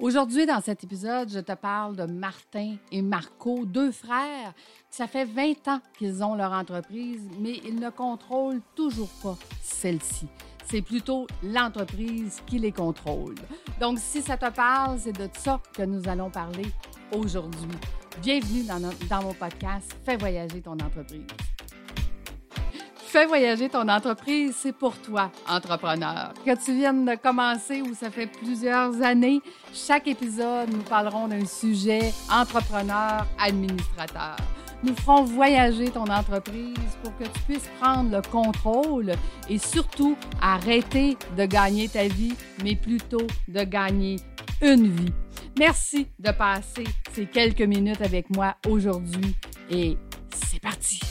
Aujourd'hui, dans cet épisode, je te parle de Martin et Marco, deux frères. Ça fait 20 ans qu'ils ont leur entreprise, mais ils ne contrôlent toujours pas celle-ci. C'est plutôt l'entreprise qui les contrôle. Donc, si ça te parle, c'est de ça que nous allons parler aujourd'hui. Bienvenue dans, dans mon podcast Fais voyager ton entreprise. Fais voyager ton entreprise, c'est pour toi, entrepreneur. Que tu viennes de commencer ou ça fait plusieurs années, chaque épisode, nous parlerons d'un sujet entrepreneur, administrateur. Nous ferons voyager ton entreprise pour que tu puisses prendre le contrôle et surtout arrêter de gagner ta vie, mais plutôt de gagner une vie. Merci de passer ces quelques minutes avec moi aujourd'hui et c'est parti.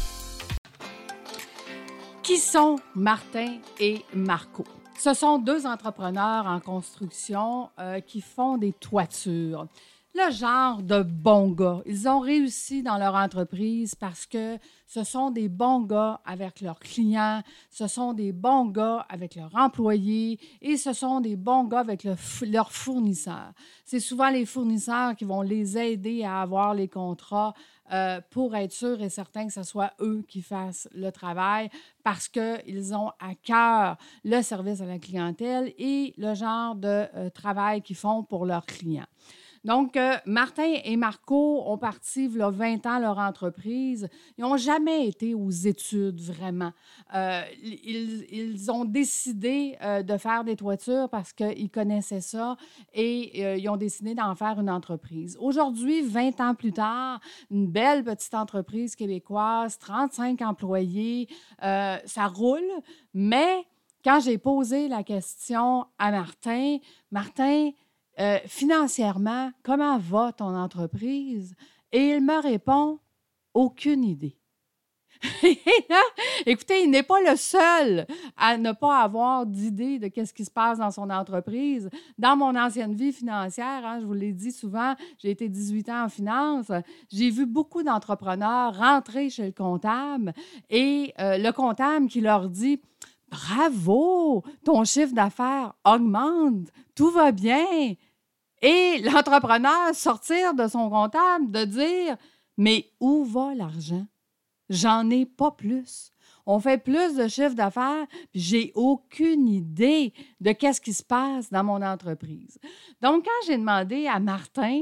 Qui sont Martin et Marco? Ce sont deux entrepreneurs en construction euh, qui font des toitures. Le genre de bons gars. Ils ont réussi dans leur entreprise parce que ce sont des bons gars avec leurs clients, ce sont des bons gars avec leurs employés et ce sont des bons gars avec leurs fournisseurs. C'est souvent les fournisseurs qui vont les aider à avoir les contrats euh, pour être sûr et certain que ce soit eux qui fassent le travail parce qu'ils ont à cœur le service à la clientèle et le genre de euh, travail qu'ils font pour leurs clients. Donc, euh, Martin et Marco ont parti, il y a 20 ans, leur entreprise. Ils n'ont jamais été aux études, vraiment. Euh, ils, ont décidé euh, de faire des toitures parce qu'ils connaissaient ça et ils ont décidé d'en faire une entreprise. Aujourd'hui, 20 ans plus tard, une belle petite entreprise québécoise, 35 employés, ça roule, mais quand j'ai posé la question à Martin, Martin, euh, financièrement, comment va ton entreprise? Et il me répond, aucune idée. Écoutez, il n'est pas le seul à ne pas avoir d'idée de ce qui se passe dans son entreprise. Dans mon ancienne vie financière, hein, je vous l'ai dit souvent, j'ai été 18 ans en finance. J'ai vu beaucoup d'entrepreneurs rentrer chez le comptable et euh, le comptable qui leur dit Bravo, ton chiffre d'affaires augmente, tout va bien. Et l'entrepreneur sortir de son comptable, de dire, mais où va l'argent? J'en ai pas plus. On fait plus de chiffre d'affaires, j'ai aucune idée de qu'est-ce qui se passe dans mon entreprise. Donc, quand j'ai demandé à Martin,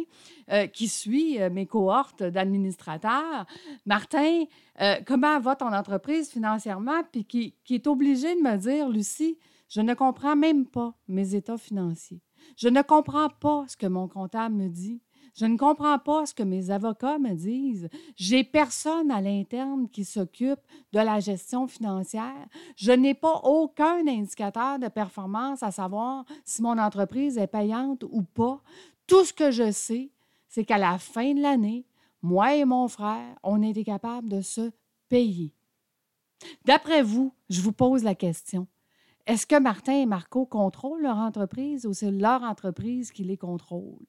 euh, qui suit euh, mes cohortes d'administrateurs, Martin, euh, comment va ton entreprise financièrement, puis qui est obligé de me dire, Lucie, je ne comprends même pas mes états financiers. Je ne comprends pas ce que mon comptable me dit. Je ne comprends pas ce que mes avocats me disent. J'ai personne à l'interne qui s'occupe de la gestion financière. Je n'ai pas aucun indicateur de performance à savoir si mon entreprise est payante ou pas. Tout ce que je sais, c'est qu'à la fin de l'année, moi et mon frère, on était capable de se payer. D'après vous, je vous pose la question, est-ce que Martin et Marco contrôlent leur entreprise ou c'est leur entreprise qui les contrôle?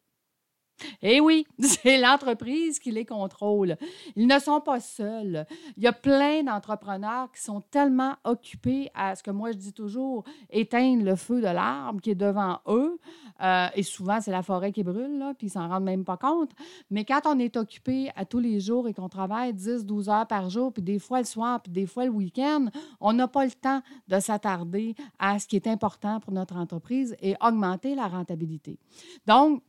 Eh oui, c'est l'entreprise qui les contrôle. Ils ne sont pas seuls. Il y a plein d'entrepreneurs qui sont tellement occupés à ce que moi je dis toujours, éteindre le feu de l'arbre qui est devant eux. Euh, et souvent, c'est la forêt qui brûle, là, puis ils s'en rendent même pas compte. Mais quand on est occupé à tous les jours et qu'on travaille 10, 12 heures par jour, puis des fois le soir, puis des fois le week-end, on n'a pas le temps de s'attarder à ce qui est important pour notre entreprise et augmenter la rentabilité. Donc,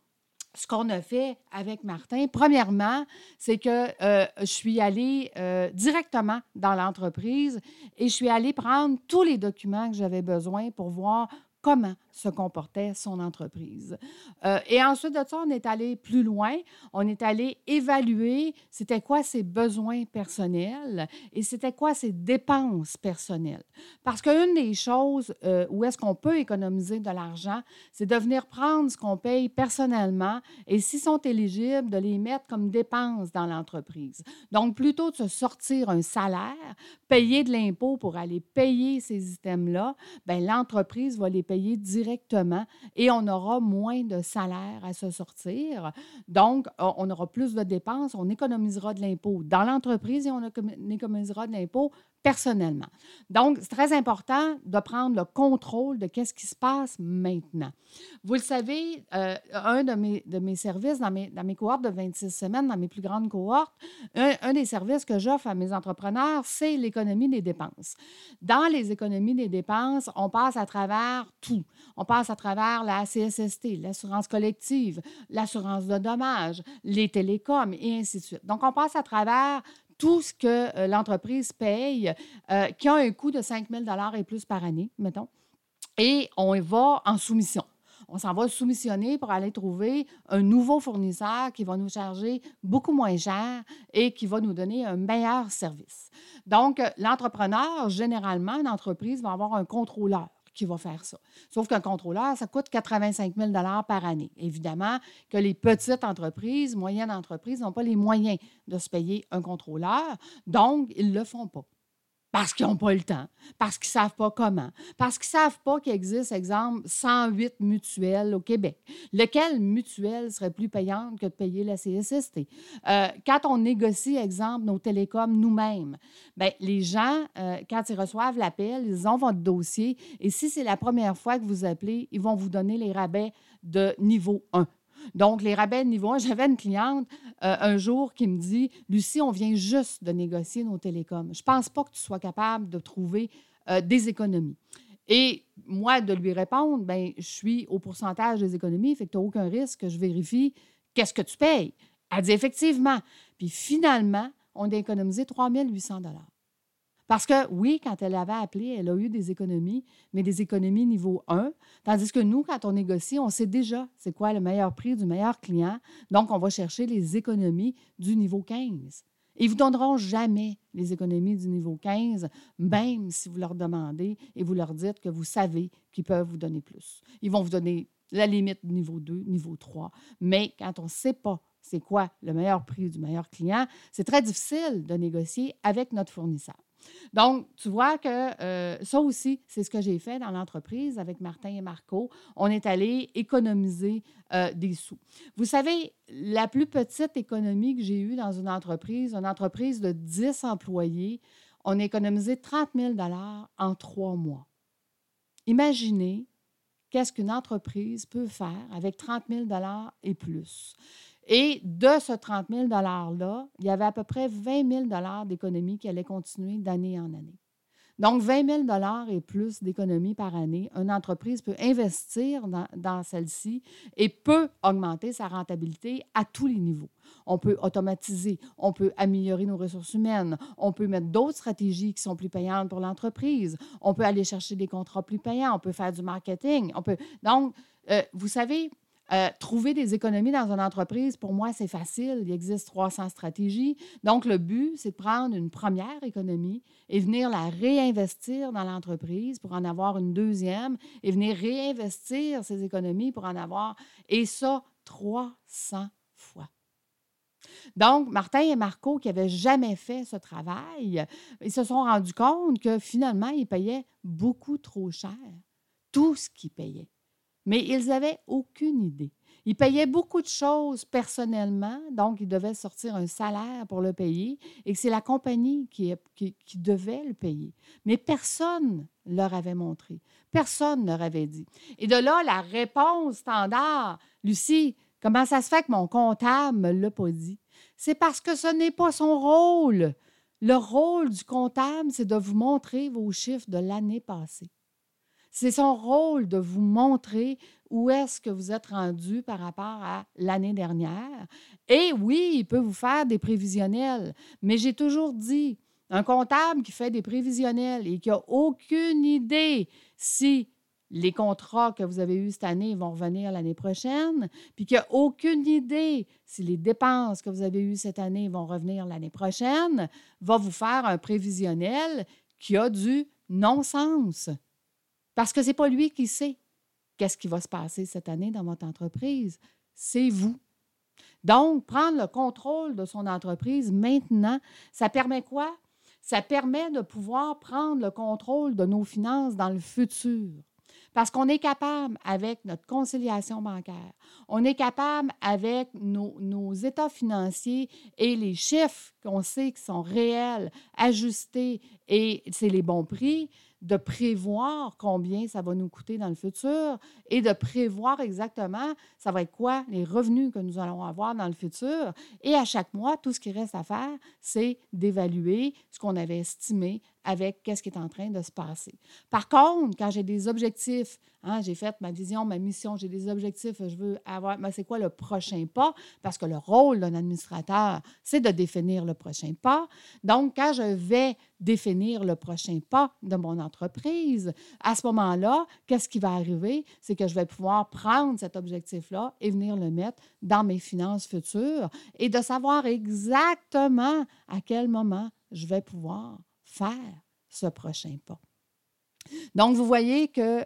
ce qu'on a fait avec Martin, premièrement, c'est que euh, je suis allée euh, directement dans l'entreprise et je suis allée prendre tous les documents que j'avais besoin pour voir comment se comportait son entreprise. Euh, et ensuite de ça, on est allé plus loin. On est allé évaluer c'était quoi ses besoins personnels et c'était quoi ses dépenses personnelles. Parce qu'une des choses euh, où est-ce qu'on peut économiser de l'argent, c'est de venir prendre ce qu'on paye personnellement et s'ils sont éligibles, de les mettre comme dépenses dans l'entreprise. Donc, plutôt de se sortir un salaire, payer de l'impôt pour aller payer ces items-là, ben, l'entreprise va les payer directement et on aura moins de salaire à se sortir. Donc, on aura plus de dépenses, on économisera de l'impôt dans l'entreprise et on économisera de l'impôt personnellement. Donc, c'est très important de prendre le contrôle de qu'est-ce qui se passe maintenant. Vous le savez, euh, un de mes, de mes services dans mes, dans mes cohortes de 26 semaines, dans mes plus grandes cohortes, un, des services que j'offre à mes entrepreneurs, c'est l'économie des dépenses. Dans les économies des dépenses, on passe à travers tout. On passe à travers la CSST, l'assurance collective, l'assurance de dommages, les télécoms et ainsi de suite. Donc, on passe à travers tout ce que euh, l'entreprise paye, euh, qui a un coût de 5 000 et plus par année, mettons, et on va en soumission. On s'en va soumissionner pour aller trouver un nouveau fournisseur qui va nous charger beaucoup moins cher et qui va nous donner un meilleur service. Donc, l'entrepreneur, généralement, entreprise va avoir un contrôleur va faire ça. Sauf qu'un contrôleur, ça coûte 85 000 par année. Évidemment que les petites entreprises, moyennes entreprises n'ont pas les moyens de se payer un contrôleur, donc ils ne le font pas parce qu'ils n'ont pas le temps, parce qu'ils ne savent pas comment, parce qu'ils ne savent pas qu'il existe, exemple, 108 mutuelles au Québec. Lequel mutuelle serait plus payante que de payer la CSST? Euh, quand on négocie, exemple, nos télécoms nous-mêmes, bien, les gens, euh, quand ils reçoivent l'appel, ils ont votre dossier et si c'est la première fois que vous appelez, ils vont vous donner les rabais de niveau 1. Donc, les rabais de niveau 1, j'avais une cliente euh, un jour qui me dit Lucie, on vient juste de négocier nos télécoms. Je ne pense pas que tu sois capable de trouver euh, des économies. Et moi, de lui répondre, ben, je suis au pourcentage des économies, fait que tu n'as aucun risque que je vérifie qu'est-ce que tu payes. Elle dit effectivement. Puis finalement, on a économisé 3 800 parce que oui, quand elle avait appelé, elle a eu des économies, mais des économies niveau 1. Tandis que nous, quand on négocie, on sait déjà c'est quoi le meilleur prix du meilleur client. Donc, on va chercher les économies du niveau 15. Ils ne vous donneront jamais les économies du niveau 15, même si vous leur demandez et vous leur dites que vous savez qu'ils peuvent vous donner plus. Ils vont vous donner la limite niveau 2, niveau 3. Mais quand on ne sait pas c'est quoi le meilleur prix du meilleur client, c'est très difficile de négocier avec notre fournisseur. Donc, tu vois que euh, ça aussi, c'est ce que j'ai fait dans l'entreprise avec Martin et Marco. On est allé économiser euh, des sous. Vous savez, la plus petite économie que j'ai eue dans une entreprise, une entreprise de 10 employés, on a économisé 30 000 en trois mois. Imaginez qu'est-ce qu'une entreprise peut faire avec 30 000 et plus. Et de ce 30 000 $-là, il y avait à peu près 20 000 d'économies qui allaient continuer d'année en année. Donc, 20 000 et plus d'économies par année, une entreprise peut investir dans, celle-ci et peut augmenter sa rentabilité à tous les niveaux. On peut automatiser, on peut améliorer nos ressources humaines, on peut mettre d'autres stratégies qui sont plus payantes pour l'entreprise, on peut aller chercher des contrats plus payants, on peut faire du marketing, on peut... Donc, euh, vous savez, euh, trouver des économies dans une entreprise, pour moi, c'est facile. Il existe 300 stratégies. Donc, le but, c'est de prendre une première économie et venir la réinvestir dans l'entreprise pour en avoir une deuxième et venir réinvestir ces économies pour en avoir, et ça, 300 fois. Donc, Martin et Marco, qui n'avaient jamais fait ce travail, ils se sont rendus compte que finalement, ils payaient beaucoup trop cher tout ce qu'ils payaient mais ils n'avaient aucune idée. Ils payaient beaucoup de choses personnellement, donc ils devaient sortir un salaire pour le payer et c'est la compagnie qui, qui, devait le payer. Mais personne ne leur avait montré, personne ne leur avait dit. Et de là, la réponse standard, Lucie, comment ça se fait que mon comptable ne me l'a pas dit? C'est parce que ce n'est pas son rôle. Le rôle du comptable, c'est de vous montrer vos chiffres de l'année passée. C'est son rôle de vous montrer où est-ce que vous êtes rendu par rapport à l'année dernière. Et oui, il peut vous faire des prévisionnels, mais j'ai toujours dit, un comptable qui fait des prévisionnels et qui n'a aucune idée si les contrats que vous avez eus cette année vont revenir l'année prochaine, puis qui n'a aucune idée si les dépenses que vous avez eues cette année vont revenir l'année prochaine, va vous faire un prévisionnel qui a du non-sens. Parce que ce n'est pas lui qui sait qu'est-ce qui va se passer cette année dans votre entreprise. C'est vous. Donc, prendre le contrôle de son entreprise maintenant, ça permet quoi? Ça permet de pouvoir prendre le contrôle de nos finances dans le futur. Parce qu'on est capable, avec notre conciliation bancaire, on est capable, avec nos, nos états financiers et les chiffres qu'on sait qui sont réels, ajustés et c'est les bons prix, de prévoir combien ça va nous coûter dans le futur et de prévoir exactement ça va être quoi les revenus que nous allons avoir dans le futur. Et à chaque mois, tout ce qui reste à faire, c'est d'évaluer ce qu'on avait estimé avec qu'est-ce qui est en train de se passer. Par contre, quand j'ai des objectifs, hein, j'ai fait ma vision, ma mission, j'ai des objectifs, je veux avoir, mais c'est quoi le prochain pas? Parce que le rôle d'un administrateur, c'est de définir le prochain pas. Donc, quand je vais définir le prochain pas de mon entreprise, à ce moment-là, qu'est-ce qui va arriver? C'est que je vais pouvoir prendre cet objectif-là et venir le mettre dans mes finances futures et de savoir exactement à quel moment je vais pouvoir faire ce prochain pas. Donc, vous voyez que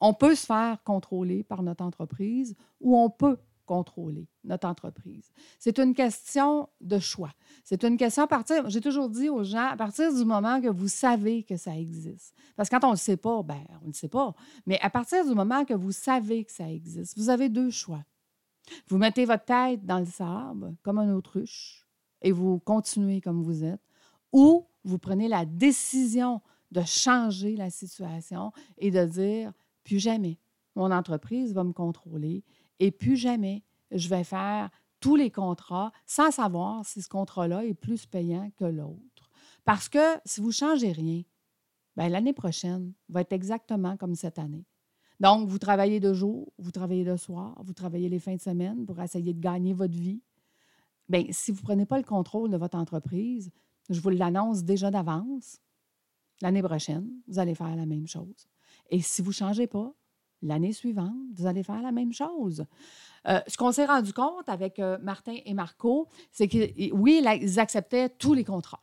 on peut se faire contrôler par notre entreprise ou on peut contrôler notre entreprise. C'est une question de choix. C'est une question à partir, j'ai toujours dit aux gens, à partir du moment que vous savez que ça existe. Parce que quand on ne le sait pas, ben on ne le sait pas. Mais à partir du moment que vous savez que ça existe, vous avez deux choix. Vous mettez votre tête dans le sable comme un autruche et vous continuez comme vous êtes, ou vous prenez la décision de changer la situation et de dire, plus jamais, mon entreprise va me contrôler et plus jamais, je vais faire tous les contrats sans savoir si ce contrat-là est plus payant que l'autre. Parce que si vous ne changez rien, ben, l'année prochaine va être exactement comme cette année. Donc, vous travaillez de jour, vous travaillez de soir, vous travaillez les fins de semaine pour essayer de gagner votre vie. Bien, si vous ne prenez pas le contrôle de votre entreprise, je vous l'annonce déjà d'avance. L'année prochaine, vous allez faire la même chose. Et si vous ne changez pas, l'année suivante, vous allez faire la même chose. Euh, ce qu'on s'est rendu compte avec euh, Martin et Marco, c'est que oui, ils acceptaient tous les contrats.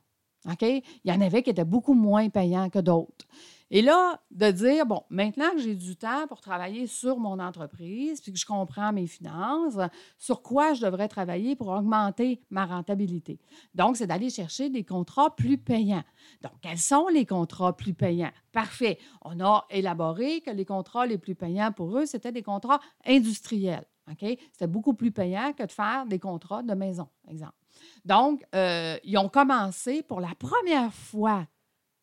OK? Il y en avait qui étaient beaucoup moins payants que d'autres. Et là, de dire, bon, maintenant que j'ai du temps pour travailler sur mon entreprise, puis que je comprends mes finances, sur quoi je devrais travailler pour augmenter ma rentabilité? Donc, c'est d'aller chercher des contrats plus payants. Donc, quels sont les contrats plus payants? Parfait. On a élaboré que les contrats les plus payants pour eux, c'était des contrats industriels. C'était beaucoup plus payant que de faire des contrats de maison, exemple. Donc, euh, ils ont commencé pour la première fois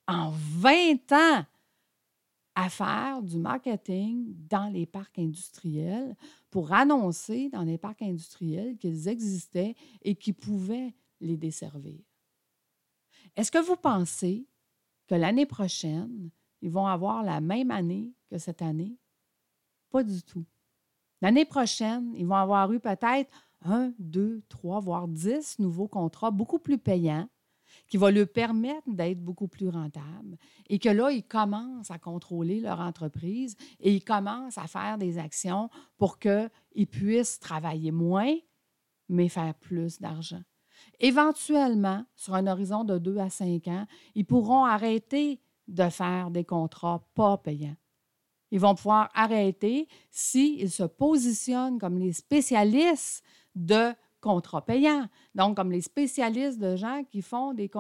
en 20 ans à faire du marketing dans les parcs industriels pour annoncer dans les parcs industriels qu'ils existaient et qu'ils pouvaient les desservir. Est-ce que vous pensez que l'année prochaine, ils vont avoir la même année que cette année? Pas du tout. L'année prochaine, ils vont avoir eu peut-être un, deux, trois, voire dix nouveaux contrats beaucoup plus payants qui va leur permettre d'être beaucoup plus rentable et que là, ils commencent à contrôler leur entreprise et ils commencent à faire des actions pour qu'ils puissent travailler moins, mais faire plus d'argent. Éventuellement, sur un horizon de deux à cinq ans, ils pourront arrêter de faire des contrats pas payants. Ils vont pouvoir arrêter s'ils se positionnent comme les spécialistes de contrats payants. Donc, comme les spécialistes de gens qui font des,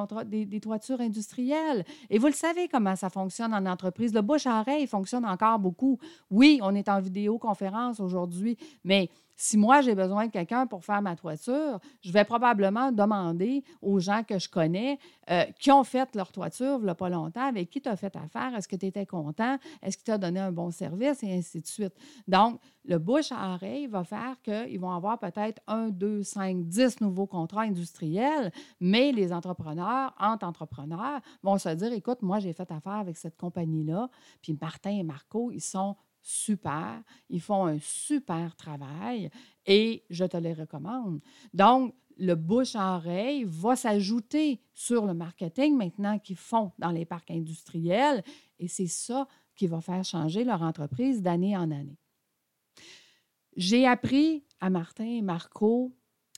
des, toitures industrielles. Et vous le savez comment ça fonctionne en entreprise. Le bouche à oreille fonctionne encore beaucoup. Oui, on est en vidéoconférence aujourd'hui, mais si moi, j'ai besoin de quelqu'un pour faire ma toiture, je vais probablement demander aux gens que je connais euh, qui ont fait leur toiture il n'y a pas longtemps, avec qui tu as fait affaire, est-ce que tu étais content, est-ce qu'il t'a donné un bon service, et ainsi de suite. Donc, le bouche à oreille va faire qu'ils vont avoir peut-être un, deux, cinq, dix nouveaux contrats industriels, mais les entrepreneurs, entre entrepreneurs, vont se dire, écoute, moi, j'ai fait affaire avec cette compagnie-là, puis Martin et Marco, ils sont super, ils font un super travail et je te les recommande. Donc, le bouche à oreille va s'ajouter sur le marketing maintenant qu'ils font dans les parcs industriels et c'est ça qui va faire changer leur entreprise d'année en année. J'ai appris à Martin et Marco,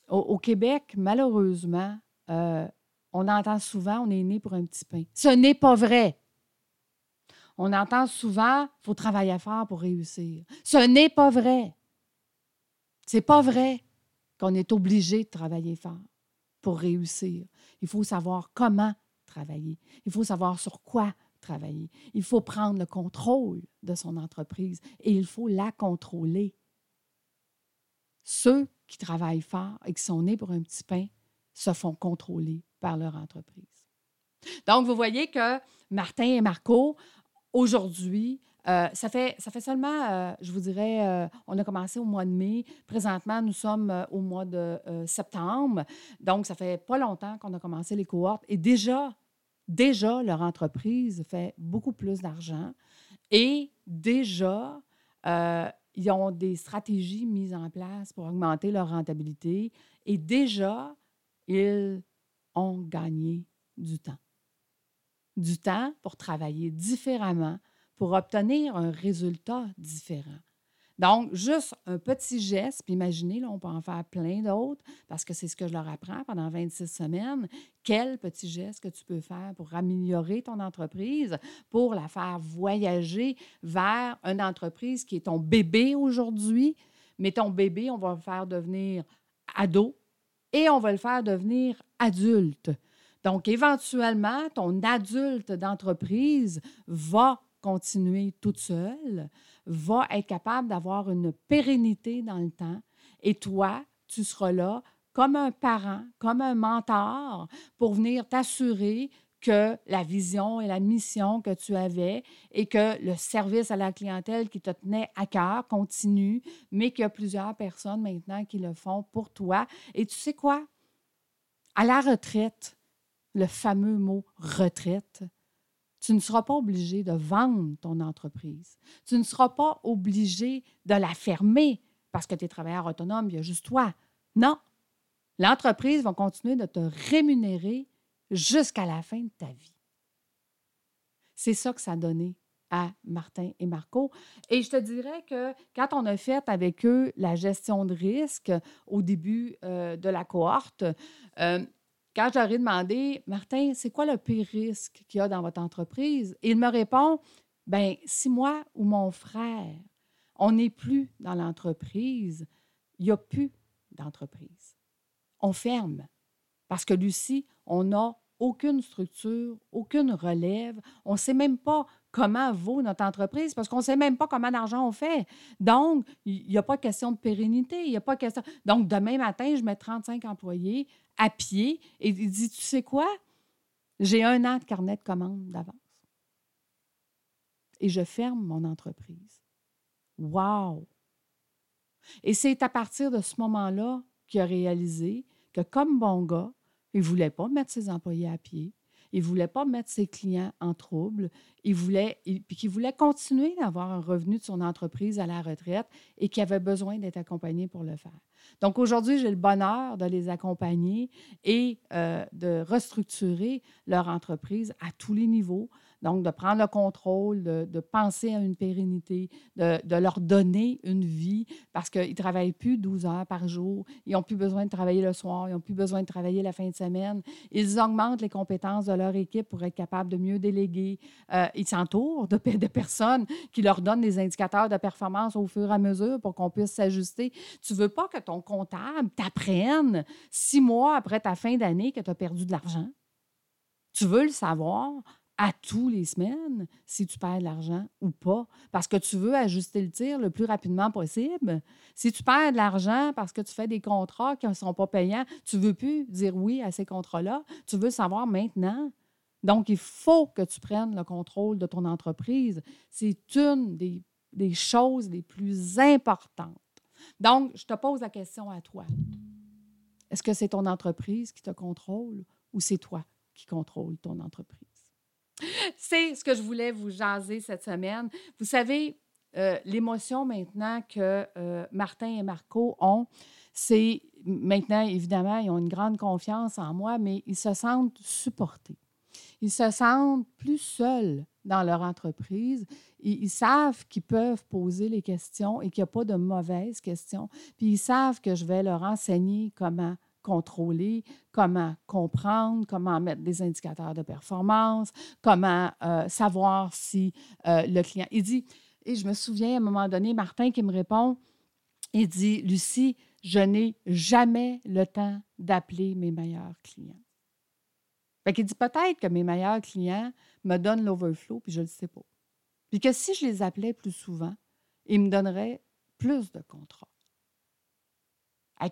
au, Québec, malheureusement, euh, on entend souvent on est né pour un petit pain. Ce n'est pas vrai. On entend souvent il faut travailler fort pour réussir. Ce n'est pas vrai. C'est pas vrai qu'on est obligé de travailler fort pour réussir. Il faut savoir comment travailler. Il faut savoir sur quoi travailler. Il faut prendre le contrôle de son entreprise et il faut la contrôler. Ceux qui travaillent fort et qui sont nés pour un petit pain se font contrôler par leur entreprise. Donc, vous voyez que Martin et Marco, aujourd'hui, euh, ça, fait, ça fait seulement, euh, je vous dirais, euh, on a commencé au mois de mai. Présentement, nous sommes au mois de septembre. Donc, ça fait pas longtemps qu'on a commencé les cohortes. Et déjà, déjà, leur entreprise fait beaucoup plus d'argent. Et déjà, ils ont des stratégies mises en place pour augmenter leur rentabilité. Et déjà, ils ont gagné du temps. Du temps pour travailler différemment, pour obtenir un résultat différent. Donc, juste un petit geste, puis imaginez, on peut en faire plein d'autres, parce que c'est ce que je leur apprends pendant 26 semaines. Quel petit geste que tu peux faire pour améliorer ton entreprise, pour la faire voyager vers une entreprise qui est ton bébé aujourd'hui, mais ton bébé, on va le faire devenir ado et on va le faire devenir adulte. Donc, éventuellement, ton adulte d'entreprise va continuer toute seule, va être capable d'avoir une pérennité dans le temps. Et toi, tu seras là comme un parent, comme un mentor pour venir t'assurer que la vision et la mission que tu avais et que le service à la clientèle qui te tenait à cœur continue, mais qu'il y a plusieurs personnes maintenant qui le font pour toi. Et tu sais quoi? À la retraite, le fameux mot retraite, tu ne seras pas obligé de vendre ton entreprise. Tu ne seras pas obligé de la fermer parce que tu es travailleur autonome, il y a juste toi. Non. L'entreprise va continuer de te rémunérer jusqu'à la fin de ta vie. C'est ça que ça a donné à Martin et Marco. Et je te dirais que quand on a fait avec eux la gestion de risque au début euh, de la cohorte, euh, quand ai demandé, Martin, c'est quoi le pire risque qu'il y a dans votre entreprise? il me répond, ben si moi ou mon frère, on n'est plus dans l'entreprise, il n'y a plus d'entreprise. On ferme. Parce que Lucie, on n'a aucune structure, aucune relève. On ne sait même pas comment vaut notre entreprise parce qu'on ne sait même pas comment d'argent on fait. Donc, il n'y a pas question de pérennité. Il y a pas question. Donc, demain matin, je mets 35 employés à pied et il dit Tu sais quoi? J'ai un an de carnet de commandes d'avance. Et je ferme mon entreprise. Wow! Et c'est à partir de ce moment-là qu'il a réalisé que, comme bon gars, il ne voulait pas mettre ses employés à pied. Il ne voulait pas mettre ses clients en trouble. Il voulait, puis qu'il voulait continuer d'avoir un revenu de son entreprise à la retraite et qu'il avait besoin d'être accompagné pour le faire. Donc aujourd'hui, j'ai le bonheur de les accompagner et euh, de restructurer leur entreprise à tous les niveaux, donc, de prendre le contrôle, de, penser à une pérennité, de, leur donner une vie parce qu'ils ne travaillent plus 12 heures par jour. Ils n'ont plus besoin de travailler le soir, ils n'ont plus besoin de travailler la fin de semaine. Ils augmentent les compétences de leur équipe pour être capables de mieux déléguer. Euh, ils s'entourent de, de personnes qui leur donnent des indicateurs de performance au fur et à mesure pour qu'on puisse s'ajuster. Tu ne veux pas que ton comptable t'apprenne six mois après ta fin d'année que tu as perdu de l'argent? Tu veux le savoir? À tous les semaines si tu perds de l'argent ou pas, parce que tu veux ajuster le tir le plus rapidement possible. Si tu perds de l'argent parce que tu fais des contrats qui ne sont pas payants, tu ne veux plus dire oui à ces contrats-là, tu veux savoir maintenant. Donc, il faut que tu prennes le contrôle de ton entreprise. C'est une des, des choses les plus importantes. Donc, je te pose la question à toi. Est-ce que c'est ton entreprise qui te contrôle ou c'est toi qui contrôle ton entreprise? C'est ce que je voulais vous jaser cette semaine. Vous savez, euh, l'émotion maintenant que euh, Martin et Marco ont, c'est maintenant, évidemment, ils ont une grande confiance en moi, mais ils se sentent supportés. Ils se sentent plus seuls dans leur entreprise. Ils, ils savent qu'ils peuvent poser les questions et qu'il n'y a pas de mauvaises questions. Puis ils savent que je vais leur enseigner comment contrôler, comment comprendre, comment mettre des indicateurs de performance, comment euh, savoir si euh, le client. Il dit, et je me souviens à un moment donné, Martin qui me répond, il dit, Lucie, je n'ai jamais le temps d'appeler mes meilleurs clients. Fait qu'il dit peut-être que mes meilleurs clients me donnent l'overflow, puis je ne le sais pas. Puis que si je les appelais plus souvent, ils me donneraient plus de contrats.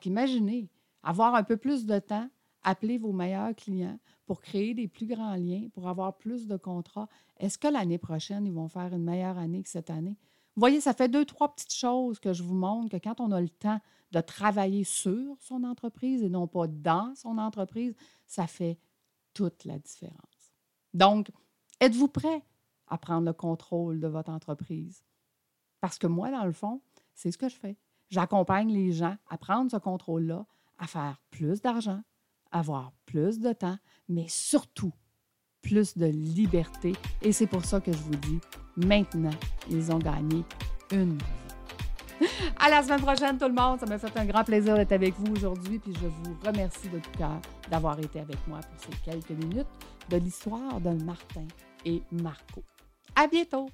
Imaginez, avoir un peu plus de temps, appeler vos meilleurs clients pour créer des plus grands liens, pour avoir plus de contrats. Est-ce que l'année prochaine, ils vont faire une meilleure année que cette année? Vous voyez, ça fait deux, trois petites choses que je vous montre que quand on a le temps de travailler sur son entreprise et non pas dans son entreprise, ça fait toute la différence. Donc, êtes-vous prêt à prendre le contrôle de votre entreprise? Parce que moi, dans le fond, c'est ce que je fais. J'accompagne les gens à prendre ce contrôle-là, à faire plus d'argent, avoir plus de temps, mais surtout plus de liberté. Et c'est pour ça que je vous dis, maintenant, ils ont gagné une vie. À la semaine prochaine, tout le monde. Ça m'a fait un grand plaisir d'être avec vous aujourd'hui. Puis je vous remercie de tout cœur d'avoir été avec moi pour ces quelques minutes de l'histoire de Martin et Marco. À bientôt!